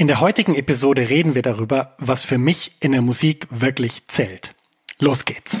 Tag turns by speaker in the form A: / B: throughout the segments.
A: In der heutigen Episode reden wir darüber, was für mich in der Musik wirklich zählt. Los geht's!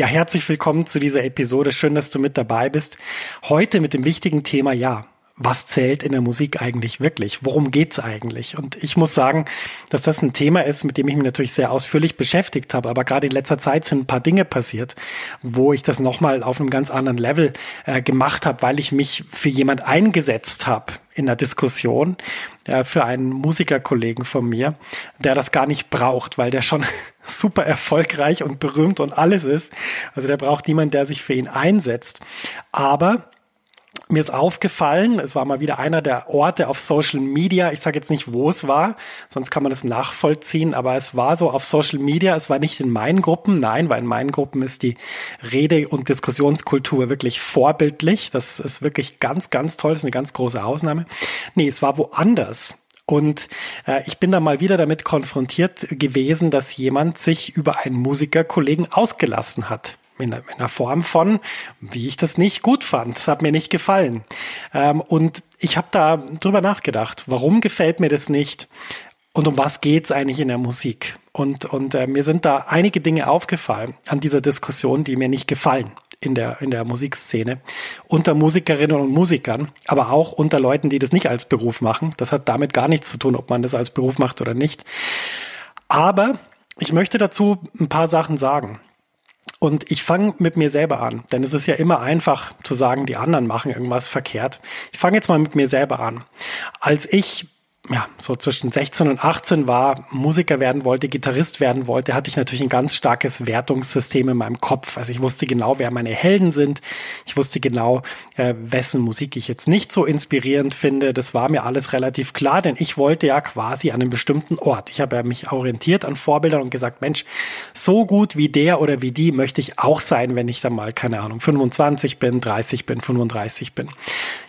A: Ja, herzlich willkommen zu dieser Episode. Schön, dass du mit dabei bist. Heute mit dem wichtigen Thema, ja, was zählt in der Musik eigentlich wirklich? Worum geht's eigentlich? Und ich muss sagen, dass das ein Thema ist, mit dem ich mich natürlich sehr ausführlich beschäftigt habe. Aber gerade in letzter Zeit sind ein paar Dinge passiert, wo ich das nochmal auf einem ganz anderen Level äh, gemacht habe, weil ich mich für jemand eingesetzt habe in der Diskussion, äh, für einen Musikerkollegen von mir, der das gar nicht braucht, weil der schon super erfolgreich und berühmt und alles ist. Also der braucht niemanden, der sich für ihn einsetzt. Aber mir ist aufgefallen, es war mal wieder einer der Orte auf Social Media. Ich sage jetzt nicht, wo es war, sonst kann man das nachvollziehen, aber es war so auf Social Media. Es war nicht in meinen Gruppen, nein, weil in meinen Gruppen ist die Rede- und Diskussionskultur wirklich vorbildlich. Das ist wirklich ganz, ganz toll. Das ist eine ganz große Ausnahme. Nee, es war woanders. Und äh, ich bin da mal wieder damit konfrontiert gewesen, dass jemand sich über einen Musikerkollegen ausgelassen hat in, in einer Form von, wie ich das nicht gut fand. Das hat mir nicht gefallen. Ähm, und ich habe da drüber nachgedacht, warum gefällt mir das nicht? Und um was geht's eigentlich in der Musik? Und, und äh, mir sind da einige Dinge aufgefallen an dieser Diskussion, die mir nicht gefallen in der, in der Musikszene. Unter Musikerinnen und Musikern, aber auch unter Leuten, die das nicht als Beruf machen. Das hat damit gar nichts zu tun, ob man das als Beruf macht oder nicht. Aber ich möchte dazu ein paar Sachen sagen. Und ich fange mit mir selber an, denn es ist ja immer einfach zu sagen, die anderen machen irgendwas verkehrt. Ich fange jetzt mal mit mir selber an. Als ich ja, so zwischen 16 und 18 war, Musiker werden wollte, Gitarrist werden wollte, hatte ich natürlich ein ganz starkes Wertungssystem in meinem Kopf. Also ich wusste genau, wer meine Helden sind. Ich wusste genau, äh, wessen Musik ich jetzt nicht so inspirierend finde. Das war mir alles relativ klar, denn ich wollte ja quasi an einem bestimmten Ort. Ich habe ja mich orientiert an Vorbildern und gesagt, Mensch, so gut wie der oder wie die möchte ich auch sein, wenn ich dann mal, keine Ahnung, 25 bin, 30 bin, 35 bin.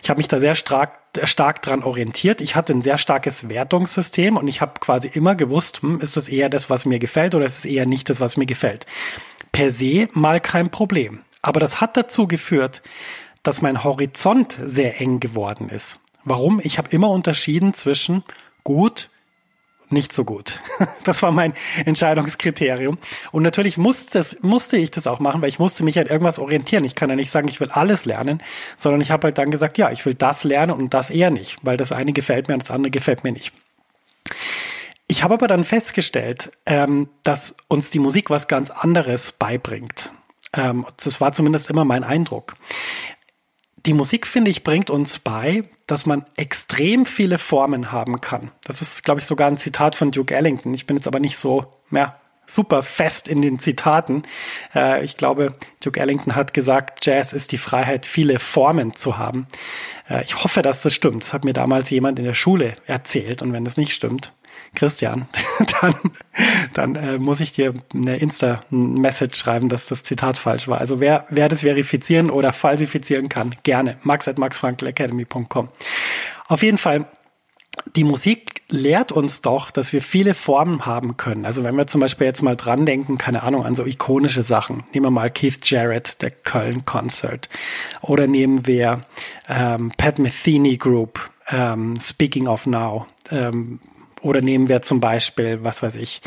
A: Ich habe mich da sehr stark stark dran orientiert. Ich hatte ein sehr starkes Wertungssystem und ich habe quasi immer gewusst, hm, ist das eher das, was mir gefällt oder ist es eher nicht das, was mir gefällt. Per se mal kein Problem. Aber das hat dazu geführt, dass mein Horizont sehr eng geworden ist. Warum? Ich habe immer unterschieden zwischen gut, nicht so gut. Das war mein Entscheidungskriterium. Und natürlich musste, das, musste ich das auch machen, weil ich musste mich an irgendwas orientieren. Ich kann ja nicht sagen, ich will alles lernen, sondern ich habe halt dann gesagt, ja, ich will das lernen und das eher nicht, weil das eine gefällt mir und das andere gefällt mir nicht. Ich habe aber dann festgestellt, ähm, dass uns die Musik was ganz anderes beibringt. Ähm, das war zumindest immer mein Eindruck die Musik, finde ich, bringt uns bei, dass man extrem viele Formen haben kann. Das ist, glaube ich, sogar ein Zitat von Duke Ellington. Ich bin jetzt aber nicht so, ja, super fest in den Zitaten. Äh, ich glaube, Duke Ellington hat gesagt, Jazz ist die Freiheit, viele Formen zu haben. Äh, ich hoffe, dass das stimmt. Das hat mir damals jemand in der Schule erzählt. Und wenn das nicht stimmt, Christian, dann, dann äh, muss ich dir eine Insta-Message schreiben, dass das Zitat falsch war. Also wer, wer das verifizieren oder falsifizieren kann, gerne. max at maxfrankelacademy.com. Auf jeden Fall die Musik lehrt uns doch, dass wir viele Formen haben können. Also wenn wir zum Beispiel jetzt mal dran denken, keine Ahnung, an so ikonische Sachen. Nehmen wir mal Keith Jarrett, der Köln Concert. Oder nehmen wir ähm, Pat Metheny Group, ähm, Speaking of Now. Ähm, oder nehmen wir zum Beispiel, was weiß ich,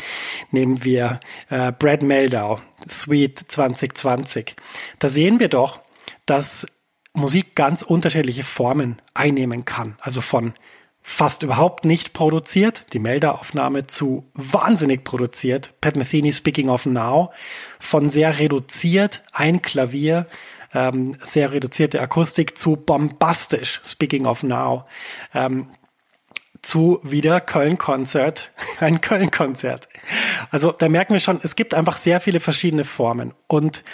A: nehmen wir äh, Brad Meldau, Sweet 2020. Da sehen wir doch, dass Musik ganz unterschiedliche Formen einnehmen kann. Also von fast überhaupt nicht produziert, die Melderaufnahme zu wahnsinnig produziert, Pat Metheny Speaking of Now, von sehr reduziert, ein Klavier, ähm, sehr reduzierte Akustik zu bombastisch Speaking of Now. Ähm, zu wieder Köln-Konzert, ein Köln-Konzert. Also da merken wir schon, es gibt einfach sehr viele verschiedene Formen. Und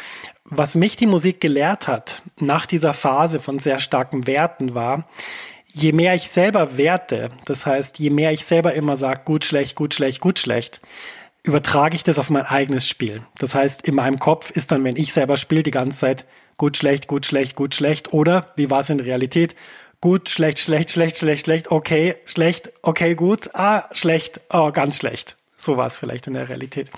A: was mich die Musik gelehrt hat nach dieser Phase von sehr starken Werten war, je mehr ich selber werte, das heißt, je mehr ich selber immer sage, gut, schlecht, gut, schlecht, gut, schlecht, übertrage ich das auf mein eigenes Spiel. Das heißt, in meinem Kopf ist dann, wenn ich selber spiele, die ganze Zeit gut, schlecht, gut, schlecht, gut, schlecht. Oder wie war es in Realität? Gut, schlecht, schlecht, schlecht, schlecht, schlecht, okay, schlecht, okay, gut, ah, schlecht, oh, ganz schlecht. So war es vielleicht in der Realität.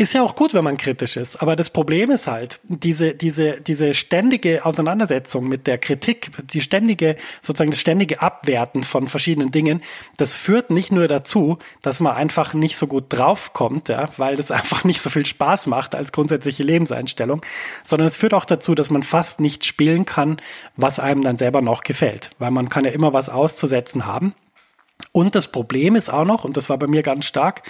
A: Ist ja auch gut, wenn man kritisch ist, aber das Problem ist halt, diese, diese, diese ständige Auseinandersetzung mit der Kritik, die ständige, sozusagen das ständige Abwerten von verschiedenen Dingen, das führt nicht nur dazu, dass man einfach nicht so gut draufkommt, ja, weil das einfach nicht so viel Spaß macht als grundsätzliche Lebenseinstellung, sondern es führt auch dazu, dass man fast nicht spielen kann, was einem dann selber noch gefällt, weil man kann ja immer was auszusetzen haben. Und das Problem ist auch noch, und das war bei mir ganz stark,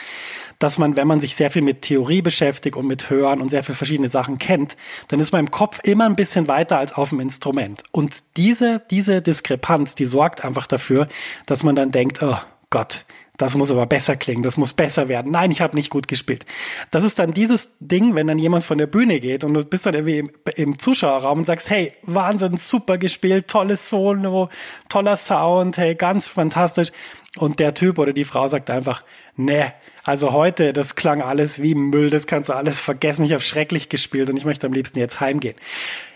A: dass man, wenn man sich sehr viel mit Theorie beschäftigt und mit Hören und sehr viel verschiedene Sachen kennt, dann ist man im Kopf immer ein bisschen weiter als auf dem Instrument. Und diese, diese Diskrepanz, die sorgt einfach dafür, dass man dann denkt, oh Gott, das muss aber besser klingen, das muss besser werden. Nein, ich habe nicht gut gespielt. Das ist dann dieses Ding, wenn dann jemand von der Bühne geht und du bist dann irgendwie im, im Zuschauerraum und sagst, hey, Wahnsinn, super gespielt, tolles Solo, toller Sound, hey, ganz fantastisch. Und der Typ oder die Frau sagt einfach, ne, also heute, das klang alles wie Müll, das kannst du alles vergessen, ich habe schrecklich gespielt und ich möchte am liebsten jetzt heimgehen.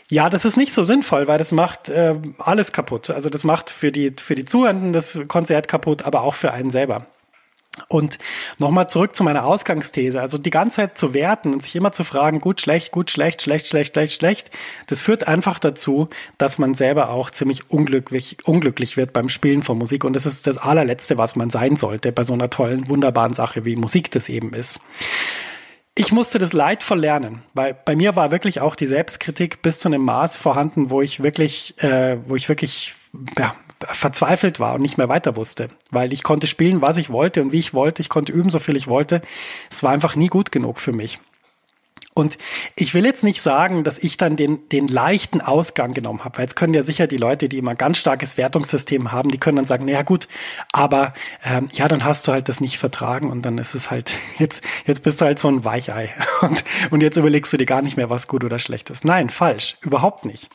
A: Ja, das ist nicht so sinnvoll, weil das macht äh, alles kaputt. Also das macht für die, für die Zuhörenden das Konzert kaputt, aber auch für einen selber. Und nochmal zurück zu meiner Ausgangsthese. Also die ganze Zeit zu werten und sich immer zu fragen, gut, schlecht, gut, schlecht, schlecht, schlecht, schlecht, schlecht, das führt einfach dazu, dass man selber auch ziemlich unglücklich, unglücklich wird beim Spielen von Musik. Und das ist das allerletzte, was man sein sollte bei so einer tollen, wunderbaren Sache, wie Musik das eben ist. Ich musste das leidvoll lernen, weil bei mir war wirklich auch die Selbstkritik bis zu einem Maß vorhanden, wo ich wirklich, äh, wo ich wirklich ja, verzweifelt war und nicht mehr weiter wusste, weil ich konnte spielen, was ich wollte und wie ich wollte. Ich konnte üben, so viel ich wollte. Es war einfach nie gut genug für mich. Und ich will jetzt nicht sagen, dass ich dann den, den leichten Ausgang genommen habe, weil jetzt können ja sicher die Leute, die immer ganz starkes Wertungssystem haben, die können dann sagen, naja gut, aber ähm, ja, dann hast du halt das nicht vertragen und dann ist es halt, jetzt, jetzt bist du halt so ein Weichei und, und jetzt überlegst du dir gar nicht mehr, was gut oder schlecht ist. Nein, falsch, überhaupt nicht.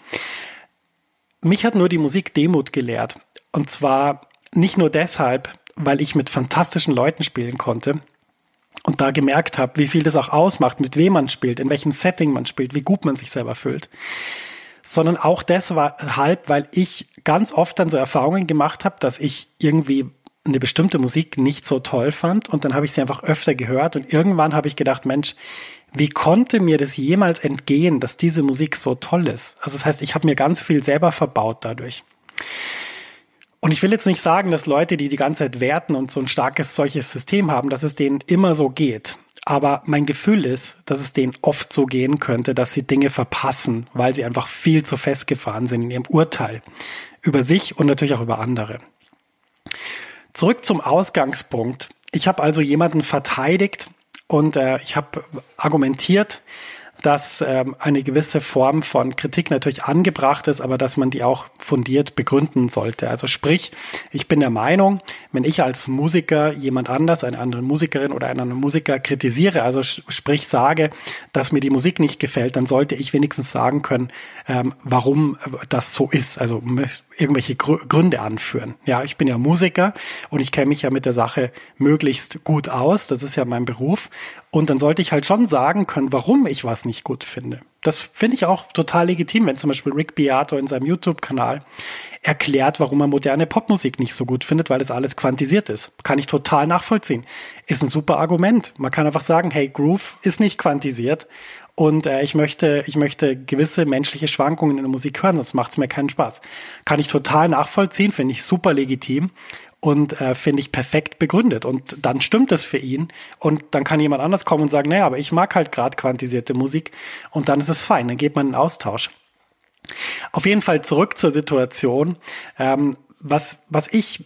A: Mich hat nur die Musik Demut gelehrt. Und zwar nicht nur deshalb, weil ich mit fantastischen Leuten spielen konnte und da gemerkt habe, wie viel das auch ausmacht, mit wem man spielt, in welchem Setting man spielt, wie gut man sich selber fühlt, sondern auch deshalb, weil ich ganz oft dann so Erfahrungen gemacht habe, dass ich irgendwie eine bestimmte Musik nicht so toll fand und dann habe ich sie einfach öfter gehört und irgendwann habe ich gedacht, Mensch, wie konnte mir das jemals entgehen, dass diese Musik so toll ist? Also das heißt, ich habe mir ganz viel selber verbaut dadurch. Und ich will jetzt nicht sagen, dass Leute, die die ganze Zeit werten und so ein starkes solches System haben, dass es denen immer so geht. Aber mein Gefühl ist, dass es denen oft so gehen könnte, dass sie Dinge verpassen, weil sie einfach viel zu festgefahren sind in ihrem Urteil über sich und natürlich auch über andere. Zurück zum Ausgangspunkt. Ich habe also jemanden verteidigt und äh, ich habe argumentiert, dass ähm, eine gewisse Form von Kritik natürlich angebracht ist, aber dass man die auch fundiert begründen sollte. Also sprich, ich bin der Meinung, wenn ich als Musiker jemand anders, eine andere Musikerin oder einen anderen Musiker kritisiere, also sprich sage, dass mir die Musik nicht gefällt, dann sollte ich wenigstens sagen können, ähm, warum das so ist. Also irgendwelche Gr Gründe anführen. Ja, ich bin ja Musiker und ich kenne mich ja mit der Sache möglichst gut aus. Das ist ja mein Beruf. Und dann sollte ich halt schon sagen können, warum ich was nicht gut finde. Das finde ich auch total legitim, wenn zum Beispiel Rick Beato in seinem YouTube-Kanal erklärt, warum er moderne Popmusik nicht so gut findet, weil das alles quantisiert ist. Kann ich total nachvollziehen. Ist ein super Argument. Man kann einfach sagen, hey, Groove ist nicht quantisiert und äh, ich möchte, ich möchte gewisse menschliche Schwankungen in der Musik hören, sonst macht es mir keinen Spaß. Kann ich total nachvollziehen, finde ich super legitim und äh, finde ich perfekt begründet. Und dann stimmt es für ihn. Und dann kann jemand anders kommen und sagen, naja, aber ich mag halt gerade quantisierte Musik und dann ist es fein, dann geht man in Austausch. Auf jeden Fall zurück zur Situation. Ähm, was, was ich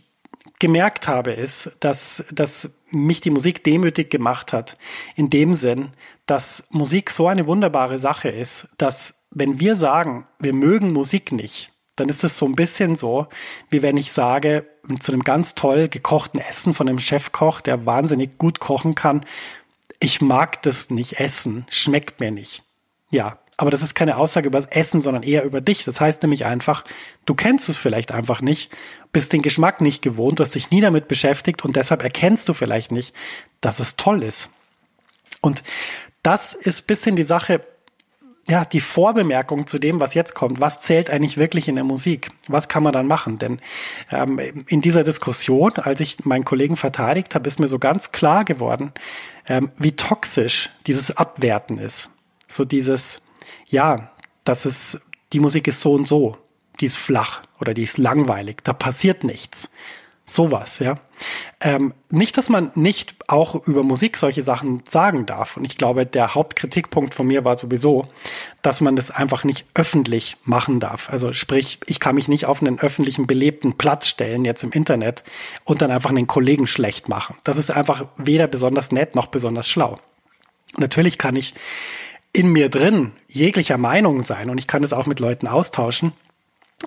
A: gemerkt habe, ist, dass, dass mich die Musik demütig gemacht hat. In dem Sinn, dass Musik so eine wunderbare Sache ist, dass wenn wir sagen, wir mögen Musik nicht, dann ist es so ein bisschen so, wie wenn ich sage, zu einem ganz toll gekochten Essen von einem Chefkoch, der wahnsinnig gut kochen kann, ich mag das nicht essen, schmeckt mir nicht. Ja, aber das ist keine Aussage über das Essen, sondern eher über dich. Das heißt nämlich einfach, du kennst es vielleicht einfach nicht, bist den Geschmack nicht gewohnt, du hast dich nie damit beschäftigt und deshalb erkennst du vielleicht nicht, dass es toll ist. Und das ist bisschen die Sache, ja, die Vorbemerkung zu dem, was jetzt kommt. Was zählt eigentlich wirklich in der Musik? Was kann man dann machen? Denn ähm, in dieser Diskussion, als ich meinen Kollegen verteidigt habe, ist mir so ganz klar geworden, ähm, wie toxisch dieses Abwerten ist. So dieses, ja, das ist, die Musik ist so und so, die ist flach oder die ist langweilig, da passiert nichts. Sowas, ja. Ähm, nicht, dass man nicht auch über Musik solche Sachen sagen darf. Und ich glaube, der Hauptkritikpunkt von mir war sowieso, dass man das einfach nicht öffentlich machen darf. Also sprich, ich kann mich nicht auf einen öffentlichen belebten Platz stellen, jetzt im Internet, und dann einfach einen Kollegen schlecht machen. Das ist einfach weder besonders nett noch besonders schlau. Natürlich kann ich in mir drin jeglicher Meinung sein und ich kann es auch mit Leuten austauschen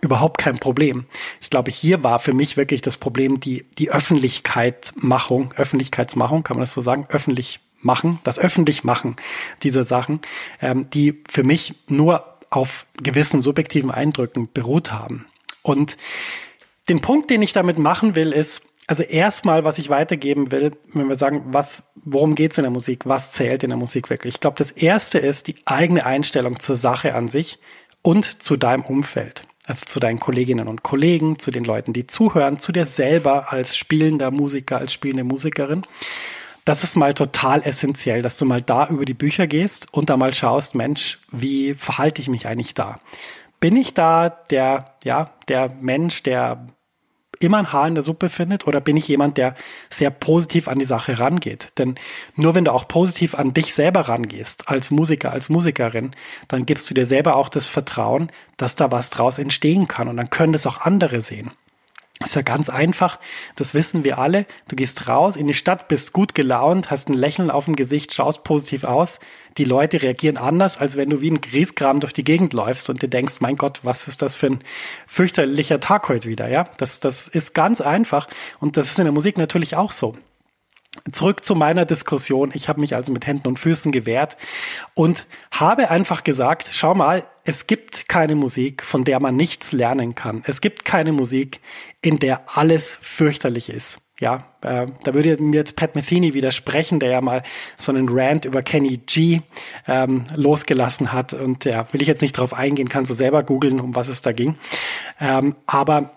A: überhaupt kein Problem. Ich glaube, hier war für mich wirklich das Problem die, die Öffentlichkeitsmachung, Öffentlichkeitsmachung, kann man das so sagen, öffentlich machen, das öffentlich machen dieser Sachen, ähm, die für mich nur auf gewissen subjektiven Eindrücken beruht haben. Und den Punkt, den ich damit machen will, ist, also erstmal, was ich weitergeben will, wenn wir sagen, was, worum geht's in der Musik, was zählt in der Musik wirklich? Ich glaube, das erste ist die eigene Einstellung zur Sache an sich und zu deinem Umfeld. Also zu deinen Kolleginnen und Kollegen, zu den Leuten, die zuhören, zu dir selber als spielender Musiker, als spielende Musikerin. Das ist mal total essentiell, dass du mal da über die Bücher gehst und da mal schaust, Mensch, wie verhalte ich mich eigentlich da? Bin ich da der, ja, der Mensch, der immer ein Haar in der Suppe findet oder bin ich jemand, der sehr positiv an die Sache rangeht? Denn nur wenn du auch positiv an dich selber rangehst, als Musiker, als Musikerin, dann gibst du dir selber auch das Vertrauen, dass da was draus entstehen kann und dann können es auch andere sehen. Das ist ja ganz einfach, das wissen wir alle. Du gehst raus in die Stadt, bist gut gelaunt, hast ein Lächeln auf dem Gesicht, schaust positiv aus. Die Leute reagieren anders, als wenn du wie ein Grießkram durch die Gegend läufst und dir denkst, mein Gott, was ist das für ein fürchterlicher Tag heute wieder, ja? Das, das ist ganz einfach und das ist in der Musik natürlich auch so. Zurück zu meiner Diskussion. Ich habe mich also mit Händen und Füßen gewehrt und habe einfach gesagt, schau mal, es gibt keine Musik, von der man nichts lernen kann. Es gibt keine Musik, in der alles fürchterlich ist. Ja, äh, da würde mir jetzt Pat Metheny widersprechen, der ja mal so einen Rant über Kenny G ähm, losgelassen hat. Und ja, will ich jetzt nicht drauf eingehen, kannst du selber googeln, um was es da ging. Ähm, aber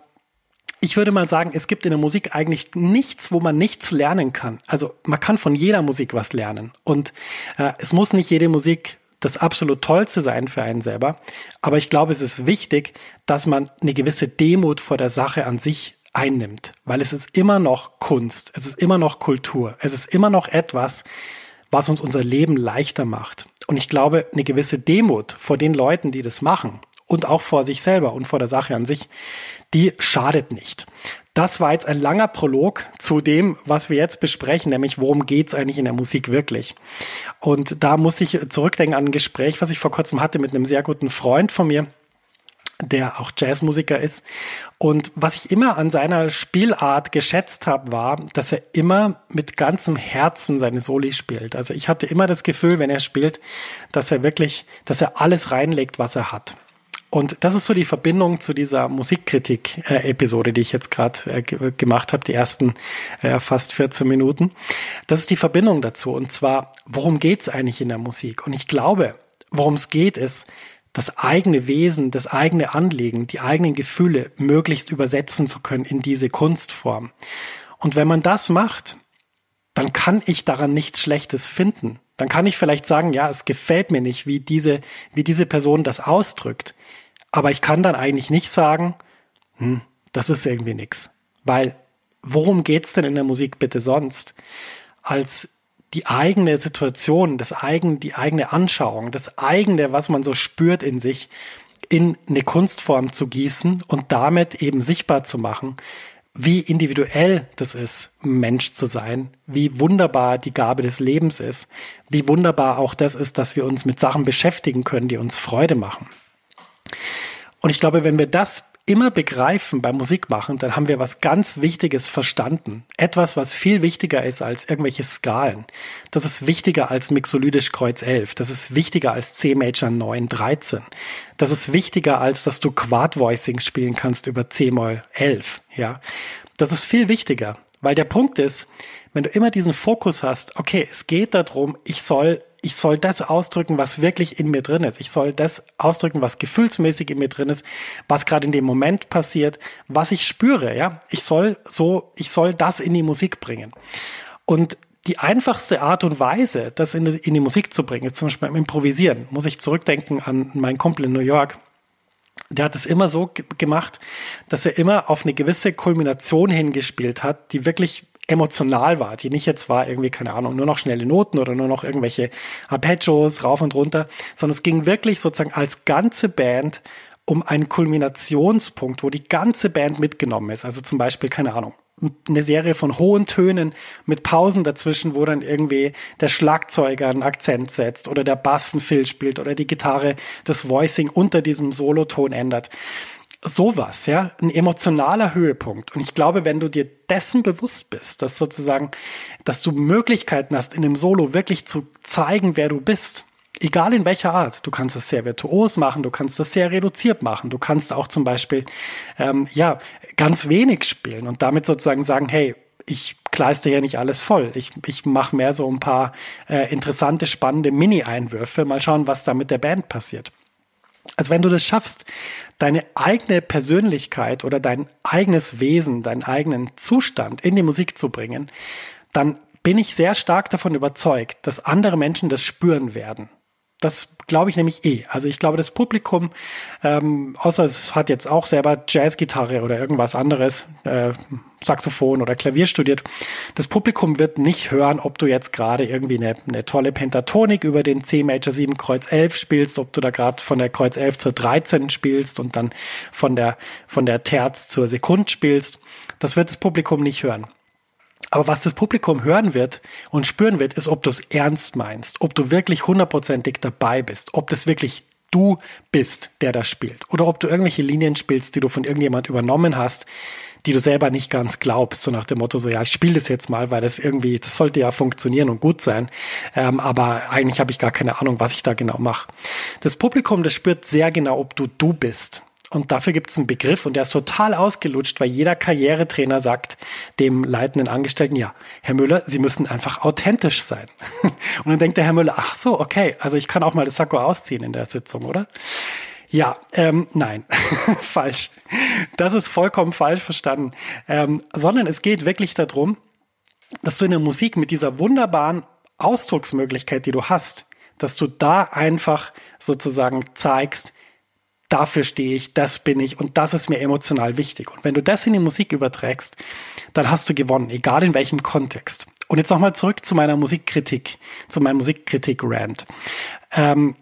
A: ich würde mal sagen, es gibt in der Musik eigentlich nichts, wo man nichts lernen kann. Also man kann von jeder Musik was lernen. Und äh, es muss nicht jede Musik das absolut Tollste sein für einen selber. Aber ich glaube, es ist wichtig, dass man eine gewisse Demut vor der Sache an sich einnimmt. Weil es ist immer noch Kunst. Es ist immer noch Kultur. Es ist immer noch etwas, was uns unser Leben leichter macht. Und ich glaube, eine gewisse Demut vor den Leuten, die das machen und auch vor sich selber und vor der Sache an sich, die schadet nicht. Das war jetzt ein langer Prolog zu dem, was wir jetzt besprechen, nämlich worum geht's eigentlich in der Musik wirklich. Und da musste ich zurückdenken an ein Gespräch, was ich vor kurzem hatte mit einem sehr guten Freund von mir, der auch Jazzmusiker ist. Und was ich immer an seiner Spielart geschätzt habe, war, dass er immer mit ganzem Herzen seine Soli spielt. Also ich hatte immer das Gefühl, wenn er spielt, dass er wirklich, dass er alles reinlegt, was er hat. Und das ist so die Verbindung zu dieser Musikkritik-Episode, die ich jetzt gerade äh, gemacht habe, die ersten äh, fast 14 Minuten. Das ist die Verbindung dazu. Und zwar, worum geht's eigentlich in der Musik? Und ich glaube, worum es geht, ist, das eigene Wesen, das eigene Anliegen, die eigenen Gefühle möglichst übersetzen zu können in diese Kunstform. Und wenn man das macht, dann kann ich daran nichts Schlechtes finden. Dann kann ich vielleicht sagen, ja, es gefällt mir nicht, wie diese, wie diese Person das ausdrückt. Aber ich kann dann eigentlich nicht sagen, hm, das ist irgendwie nix. Weil, worum geht's denn in der Musik bitte sonst? Als die eigene Situation, das eigen, die eigene Anschauung, das eigene, was man so spürt in sich, in eine Kunstform zu gießen und damit eben sichtbar zu machen, wie individuell das ist, Mensch zu sein, wie wunderbar die Gabe des Lebens ist, wie wunderbar auch das ist, dass wir uns mit Sachen beschäftigen können, die uns Freude machen. Und ich glaube, wenn wir das immer begreifen beim Musikmachen, dann haben wir was ganz Wichtiges verstanden. Etwas, was viel wichtiger ist als irgendwelche Skalen. Das ist wichtiger als Mixolydisch Kreuz 11. Das ist wichtiger als C Major 9 13. Das ist wichtiger als, dass du Quad Voicings spielen kannst über C Moll 11. Ja. Das ist viel wichtiger. Weil der Punkt ist, wenn du immer diesen Fokus hast, okay, es geht darum, ich soll ich soll das ausdrücken, was wirklich in mir drin ist. Ich soll das ausdrücken, was gefühlsmäßig in mir drin ist, was gerade in dem Moment passiert, was ich spüre, ja. Ich soll so, ich soll das in die Musik bringen. Und die einfachste Art und Weise, das in die, in die Musik zu bringen, ist zum Beispiel beim Improvisieren. Muss ich zurückdenken an meinen Kumpel in New York. Der hat es immer so gemacht, dass er immer auf eine gewisse Kulmination hingespielt hat, die wirklich emotional war, die nicht jetzt war irgendwie, keine Ahnung, nur noch schnelle Noten oder nur noch irgendwelche Arpeggios rauf und runter, sondern es ging wirklich sozusagen als ganze Band um einen Kulminationspunkt, wo die ganze Band mitgenommen ist. Also zum Beispiel, keine Ahnung, eine Serie von hohen Tönen mit Pausen dazwischen, wo dann irgendwie der Schlagzeuger einen Akzent setzt oder der Bass einen Fill spielt oder die Gitarre das Voicing unter diesem Soloton ändert sowas, ja, ein emotionaler Höhepunkt. Und ich glaube, wenn du dir dessen bewusst bist, dass sozusagen, dass du Möglichkeiten hast, in einem Solo wirklich zu zeigen, wer du bist, egal in welcher Art. Du kannst es sehr virtuos machen, du kannst es sehr reduziert machen, du kannst auch zum Beispiel, ähm, ja, ganz wenig spielen und damit sozusagen sagen, hey, ich kleiste ja nicht alles voll. Ich, ich mache mehr so ein paar äh, interessante, spannende Mini-Einwürfe. Mal schauen, was da mit der Band passiert. Also wenn du das schaffst, deine eigene Persönlichkeit oder dein eigenes Wesen, deinen eigenen Zustand in die Musik zu bringen, dann bin ich sehr stark davon überzeugt, dass andere Menschen das spüren werden. Das glaube ich nämlich eh. Also ich glaube, das Publikum, ähm, außer es hat jetzt auch selber Jazzgitarre oder irgendwas anderes, äh, Saxophon oder Klavier studiert, das Publikum wird nicht hören, ob du jetzt gerade irgendwie eine, eine tolle Pentatonik über den C Major 7 Kreuz 11 spielst, ob du da gerade von der Kreuz 11 zur 13 spielst und dann von der, von der Terz zur Sekund spielst. Das wird das Publikum nicht hören. Aber was das Publikum hören wird und spüren wird, ist, ob du es ernst meinst, ob du wirklich hundertprozentig dabei bist, ob das wirklich du bist, der das spielt. Oder ob du irgendwelche Linien spielst, die du von irgendjemand übernommen hast, die du selber nicht ganz glaubst, so nach dem Motto, so ja, ich spiele das jetzt mal, weil das irgendwie, das sollte ja funktionieren und gut sein. Ähm, aber eigentlich habe ich gar keine Ahnung, was ich da genau mache. Das Publikum, das spürt sehr genau, ob du du bist. Und dafür gibt es einen Begriff und der ist total ausgelutscht, weil jeder Karrieretrainer sagt dem leitenden Angestellten, ja, Herr Müller, Sie müssen einfach authentisch sein. Und dann denkt der Herr Müller, ach so, okay, also ich kann auch mal das Sakko ausziehen in der Sitzung, oder? Ja, ähm, nein, falsch. Das ist vollkommen falsch verstanden. Ähm, sondern es geht wirklich darum, dass du in der Musik mit dieser wunderbaren Ausdrucksmöglichkeit, die du hast, dass du da einfach sozusagen zeigst, dafür stehe ich, das bin ich und das ist mir emotional wichtig. Und wenn du das in die Musik überträgst, dann hast du gewonnen, egal in welchem Kontext. Und jetzt nochmal zurück zu meiner Musikkritik, zu meinem Musikkritik-Rant. Ähm,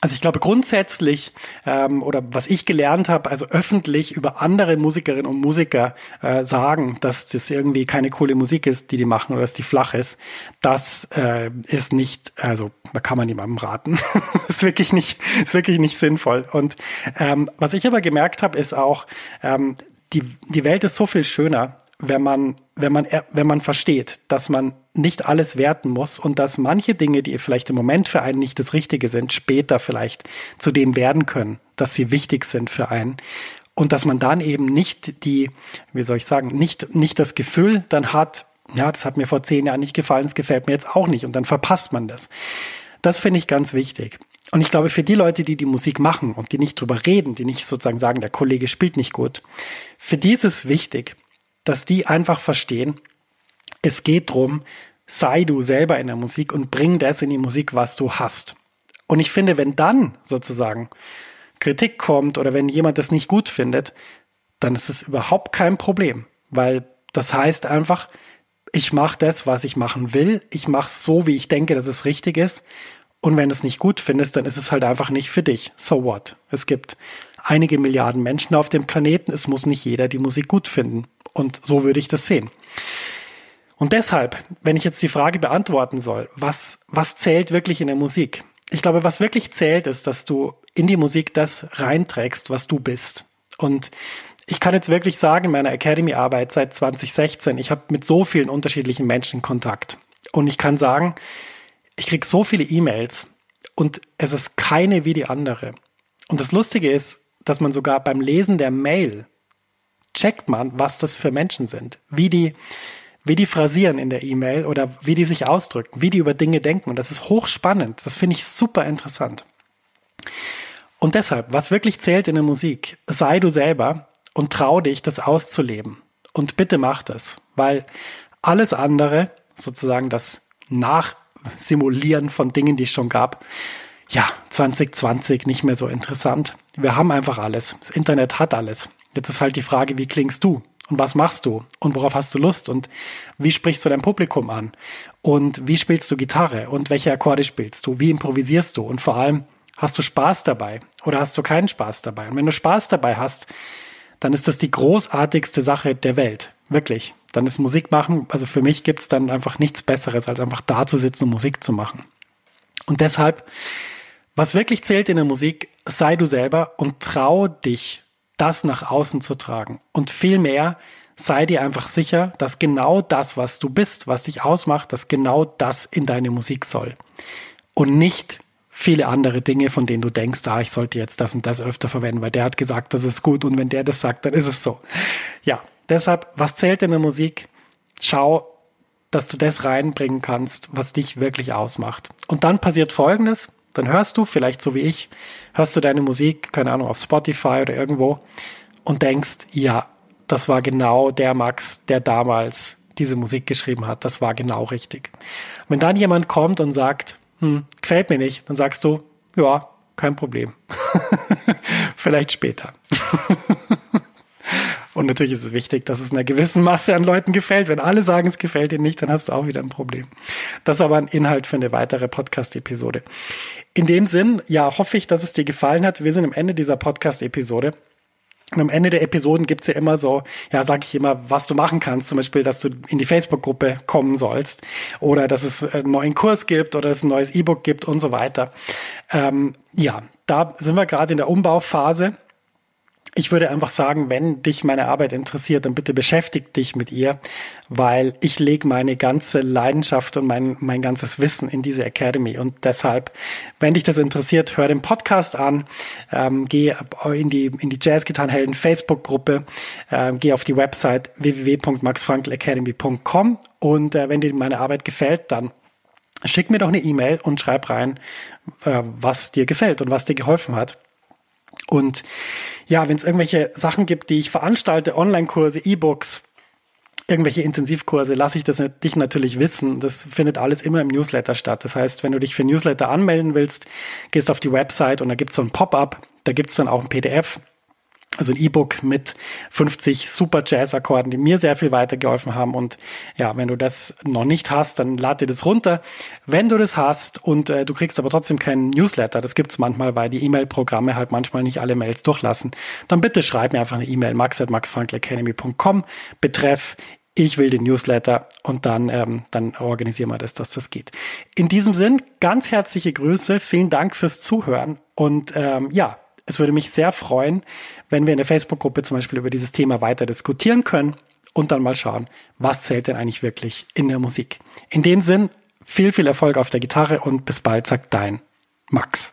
A: also ich glaube grundsätzlich ähm, oder was ich gelernt habe, also öffentlich über andere Musikerinnen und Musiker äh, sagen, dass das irgendwie keine coole Musik ist, die die machen oder dass die flach ist, das äh, ist nicht, also da kann man niemandem raten. ist wirklich nicht, ist wirklich nicht sinnvoll. Und ähm, was ich aber gemerkt habe, ist auch, ähm, die die Welt ist so viel schöner, wenn man, wenn man, wenn man versteht, dass man nicht alles werten muss und dass manche Dinge, die vielleicht im Moment für einen nicht das Richtige sind, später vielleicht zu dem werden können, dass sie wichtig sind für einen. Und dass man dann eben nicht die, wie soll ich sagen, nicht, nicht das Gefühl dann hat, ja, das hat mir vor zehn Jahren nicht gefallen, das gefällt mir jetzt auch nicht und dann verpasst man das. Das finde ich ganz wichtig. Und ich glaube, für die Leute, die die Musik machen und die nicht drüber reden, die nicht sozusagen sagen, der Kollege spielt nicht gut, für die ist es wichtig, dass die einfach verstehen, es geht drum, sei du selber in der Musik und bring das in die Musik, was du hast. Und ich finde, wenn dann sozusagen Kritik kommt oder wenn jemand das nicht gut findet, dann ist es überhaupt kein Problem, weil das heißt einfach, ich mache das, was ich machen will, ich mache so, wie ich denke, dass es richtig ist. Und wenn du es nicht gut findest, dann ist es halt einfach nicht für dich. So what? Es gibt einige Milliarden Menschen auf dem Planeten, es muss nicht jeder die Musik gut finden. Und so würde ich das sehen. Und deshalb, wenn ich jetzt die Frage beantworten soll, was, was zählt wirklich in der Musik? Ich glaube, was wirklich zählt, ist, dass du in die Musik das reinträgst, was du bist. Und ich kann jetzt wirklich sagen, in meiner Academy-Arbeit seit 2016, ich habe mit so vielen unterschiedlichen Menschen Kontakt. Und ich kann sagen, ich kriege so viele E-Mails und es ist keine wie die andere. Und das Lustige ist, dass man sogar beim Lesen der Mail checkt man, was das für Menschen sind, wie die, wie die phrasieren in der E-Mail oder wie die sich ausdrücken, wie die über Dinge denken. Und das ist hochspannend. Das finde ich super interessant. Und deshalb, was wirklich zählt in der Musik, sei du selber und trau dich, das auszuleben. Und bitte mach das, weil alles andere, sozusagen das Nachsimulieren von Dingen, die es schon gab, ja, 2020 nicht mehr so interessant. Wir haben einfach alles. Das Internet hat alles. Jetzt ist halt die Frage, wie klingst du? Und was machst du? Und worauf hast du Lust? Und wie sprichst du dein Publikum an? Und wie spielst du Gitarre? Und welche Akkorde spielst du? Wie improvisierst du? Und vor allem, hast du Spaß dabei? Oder hast du keinen Spaß dabei? Und wenn du Spaß dabei hast, dann ist das die großartigste Sache der Welt. Wirklich. Dann ist Musik machen, also für mich gibt es dann einfach nichts Besseres, als einfach da zu sitzen und Musik zu machen. Und deshalb, was wirklich zählt in der Musik, sei du selber und trau dich das nach außen zu tragen. Und vielmehr sei dir einfach sicher, dass genau das, was du bist, was dich ausmacht, dass genau das in deine Musik soll. Und nicht viele andere Dinge, von denen du denkst, ah, ich sollte jetzt das und das öfter verwenden, weil der hat gesagt, das ist gut und wenn der das sagt, dann ist es so. Ja, deshalb, was zählt in der Musik? Schau, dass du das reinbringen kannst, was dich wirklich ausmacht. Und dann passiert Folgendes, dann hörst du, vielleicht so wie ich, hörst du deine Musik, keine Ahnung, auf Spotify oder irgendwo und denkst, ja, das war genau der Max, der damals diese Musik geschrieben hat. Das war genau richtig. Wenn dann jemand kommt und sagt, hm, gefällt mir nicht, dann sagst du, ja, kein Problem. Vielleicht später. Und natürlich ist es wichtig, dass es einer gewissen Masse an Leuten gefällt. Wenn alle sagen, es gefällt ihnen nicht, dann hast du auch wieder ein Problem. Das ist aber ein Inhalt für eine weitere Podcast-Episode. In dem Sinn, ja, hoffe ich, dass es dir gefallen hat. Wir sind am Ende dieser Podcast-Episode. Und am Ende der Episoden gibt's ja immer so, ja, sag ich immer, was du machen kannst. Zum Beispiel, dass du in die Facebook-Gruppe kommen sollst oder dass es einen neuen Kurs gibt oder dass es ein neues E-Book gibt und so weiter. Ähm, ja, da sind wir gerade in der Umbauphase ich würde einfach sagen, wenn dich meine Arbeit interessiert, dann bitte beschäftig dich mit ihr, weil ich lege meine ganze Leidenschaft und mein, mein ganzes Wissen in diese Academy. Und deshalb, wenn dich das interessiert, hör den Podcast an, ähm, geh in die, in die Jazzgitarrenhelden Facebook-Gruppe, äh, geh auf die Website www.maxfrankelacademy.com und äh, wenn dir meine Arbeit gefällt, dann schick mir doch eine E-Mail und schreib rein, äh, was dir gefällt und was dir geholfen hat. Und ja, wenn es irgendwelche Sachen gibt, die ich veranstalte, Online-Kurse, E-Books, irgendwelche Intensivkurse, lasse ich das dich natürlich wissen. Das findet alles immer im Newsletter statt. Das heißt, wenn du dich für Newsletter anmelden willst, gehst auf die Website und da gibt es so ein Pop-up, da gibt es dann auch ein PDF also ein E-Book mit 50 super Jazz-Akkorden, die mir sehr viel weitergeholfen haben. Und ja, wenn du das noch nicht hast, dann lad dir das runter. Wenn du das hast und äh, du kriegst aber trotzdem keinen Newsletter, das gibt's manchmal, weil die E-Mail-Programme halt manchmal nicht alle Mails durchlassen, dann bitte schreib mir einfach eine E-Mail, max.maxfrankelacademy.com, betreff ich will den Newsletter und dann, ähm, dann organisieren wir das, dass das geht. In diesem Sinn, ganz herzliche Grüße, vielen Dank fürs Zuhören und ähm, ja, es würde mich sehr freuen, wenn wir in der Facebook-Gruppe zum Beispiel über dieses Thema weiter diskutieren können und dann mal schauen, was zählt denn eigentlich wirklich in der Musik. In dem Sinn, viel, viel Erfolg auf der Gitarre und bis bald, sagt dein Max.